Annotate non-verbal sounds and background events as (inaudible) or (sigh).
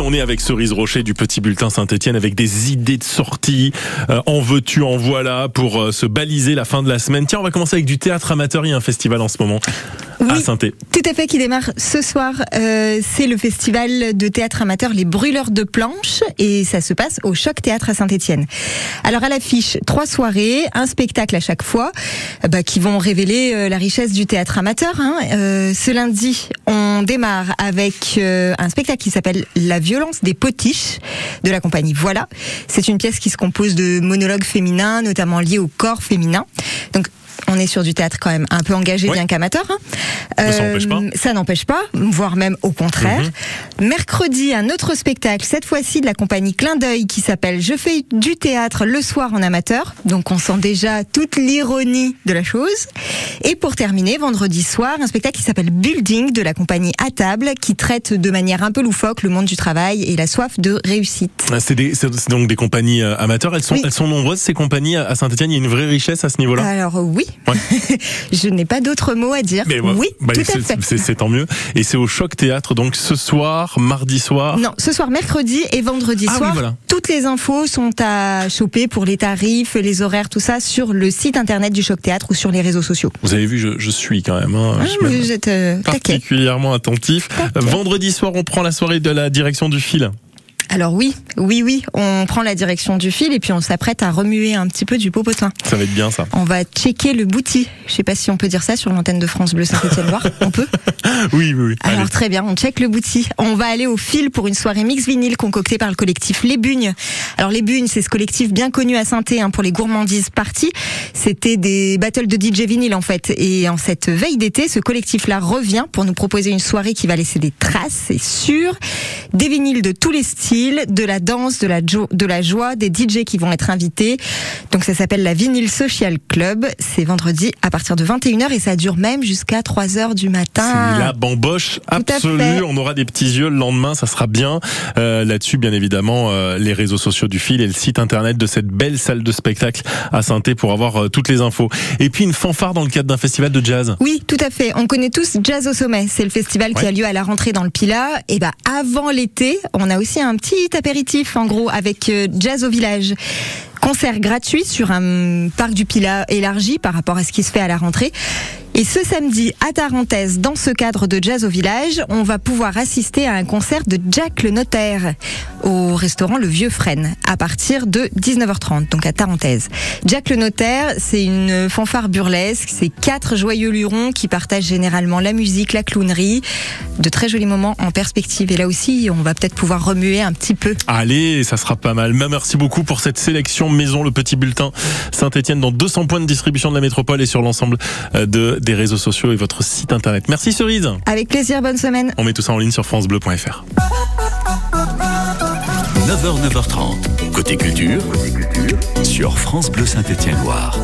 On est avec Cerise Rocher du Petit Bulletin Saint-Etienne avec des idées de sortie. Euh, en veux-tu, en voilà pour euh, se baliser la fin de la semaine. Tiens, on va commencer avec du théâtre amateur. Il un festival en ce moment à tout à fait, qui démarre ce soir. Euh, c'est le festival de théâtre amateur Les Brûleurs de Planches et ça se passe au Choc Théâtre à Saint-Etienne. Alors à l'affiche, trois soirées, un spectacle à chaque fois, euh, bah, qui vont révéler euh, la richesse du théâtre amateur. hein. Euh, ce lundi, on démarre avec euh, un spectacle qui s'appelle La violence des potiches de la compagnie Voilà. C'est une pièce qui se compose de monologues féminins, notamment liés au corps féminin. Donc on est sur du théâtre quand même un peu engagé, bien qu'amateur. hein. Mais ça n'empêche pas. Ça n'empêche pas, voire même au contraire. Mhm. Mercredi, un autre spectacle, cette fois-ci de la compagnie Clin d'œil, qui s'appelle Je fais du théâtre le soir en amateur. Donc on sent déjà toute l'ironie de la chose. Et pour terminer, vendredi soir, un spectacle qui s'appelle Building de la compagnie À table, qui traite de manière un peu loufoque le monde du travail et la soif de réussite. Ah, C'est donc des compagnies euh, amateurs. Elles sont, Oui. elles sont nombreuses, ces compagnies à Saint-Etienne. Il y a une vraie richesse à ce niveau-là? Alors oui, Ouais. (laughs) je n'ai pas d'autres mots à dire. Mais ouais, oui, bah, tout à c'est- fait. c'est- C'est tant mieux. Et c'est au Choc Théâtre, donc ce soir, mardi soir. Non, ce soir mercredi et vendredi Ah oui, soir. voilà. Toutes les infos sont à choper pour les tarifs, les horaires, tout ça sur le site internet du Choc Théâtre ou sur les réseaux sociaux. Vous avez vu, je, je suis quand même. hein. Ah, Je vous êtes euh, taquet. particulièrement attentif. Taquet. Vendredi soir, on prend la soirée de la direction du fil. Alors oui, oui, oui, on prend la direction du fil et puis on s'apprête à remuer un petit peu du popotin. Ça va être bien ça. On va checker le bouti. Je sais pas si on peut dire ça sur l'antenne de France Bleu Saint-Étienne-Loire. (laughs) On peut Oui, oui, oui. Allez. Alors très bien, on check le bouti. On va aller au fil pour une soirée mix vinyle concoctée par le collectif Les Bugnes. Alors Les Bugnes, c'est ce collectif bien connu à saint hein, pour les gourmandises parties. C'était des battles de DJ vinyle en fait. Et en cette veille d'été, ce collectif-là revient pour nous proposer une soirée qui va laisser des traces, c'est sûr. Des vinyles de tous les styles, de la danse, de la, jo- de la joie, des DJ qui vont être invités. Donc ça s'appelle la Vinyl Social Club. C'est vendredi à partir de 21h et ça dure même jusqu'à 3h du matin. C'est la bamboche absolue. On aura des petits yeux le lendemain, ça sera bien. Euh, Là-dessus, bien évidemment, euh, les réseaux sociaux du fil et le site internet de cette belle salle de spectacle à saint pour avoir euh, toutes les infos. Et puis une fanfare dans le cadre d'un festival de jazz. Oui, tout à fait. On connaît tous Jazz au sommet. C'est le festival qui a lieu à la rentrée dans le Pilat. Et bah avant l'été, on a aussi un petit apéritif en gros avec euh, Jazz au village. Concert gratuit sur un parc du Pilat élargi par rapport à ce qui se fait à la rentrée. Et ce samedi, à Tarentaise, dans ce cadre de Jazz au village, on va pouvoir assister à un concert de Jack le Notaire au restaurant Le Vieux Frêne à partir de 19h30, donc à Tarentaise. Jack le Notaire, c'est une fanfare burlesque, c'est quatre joyeux lurons qui partagent généralement la musique, la clownerie, de très jolis moments en perspective. Et là aussi, on va peut-être pouvoir remuer un petit peu. Allez, ça sera pas mal. Mais Merci beaucoup pour cette sélection maison, le petit bulletin Saint-Etienne dans 200 points de distribution de la métropole et sur l'ensemble euh, de, des réseaux sociaux et votre site internet. Merci Cerise. Avec plaisir, bonne semaine. On met tout ça en ligne sur francebleu.fr. 9h, 9h30. Côté culture, sur France Bleu Saint-Étienne-Loire.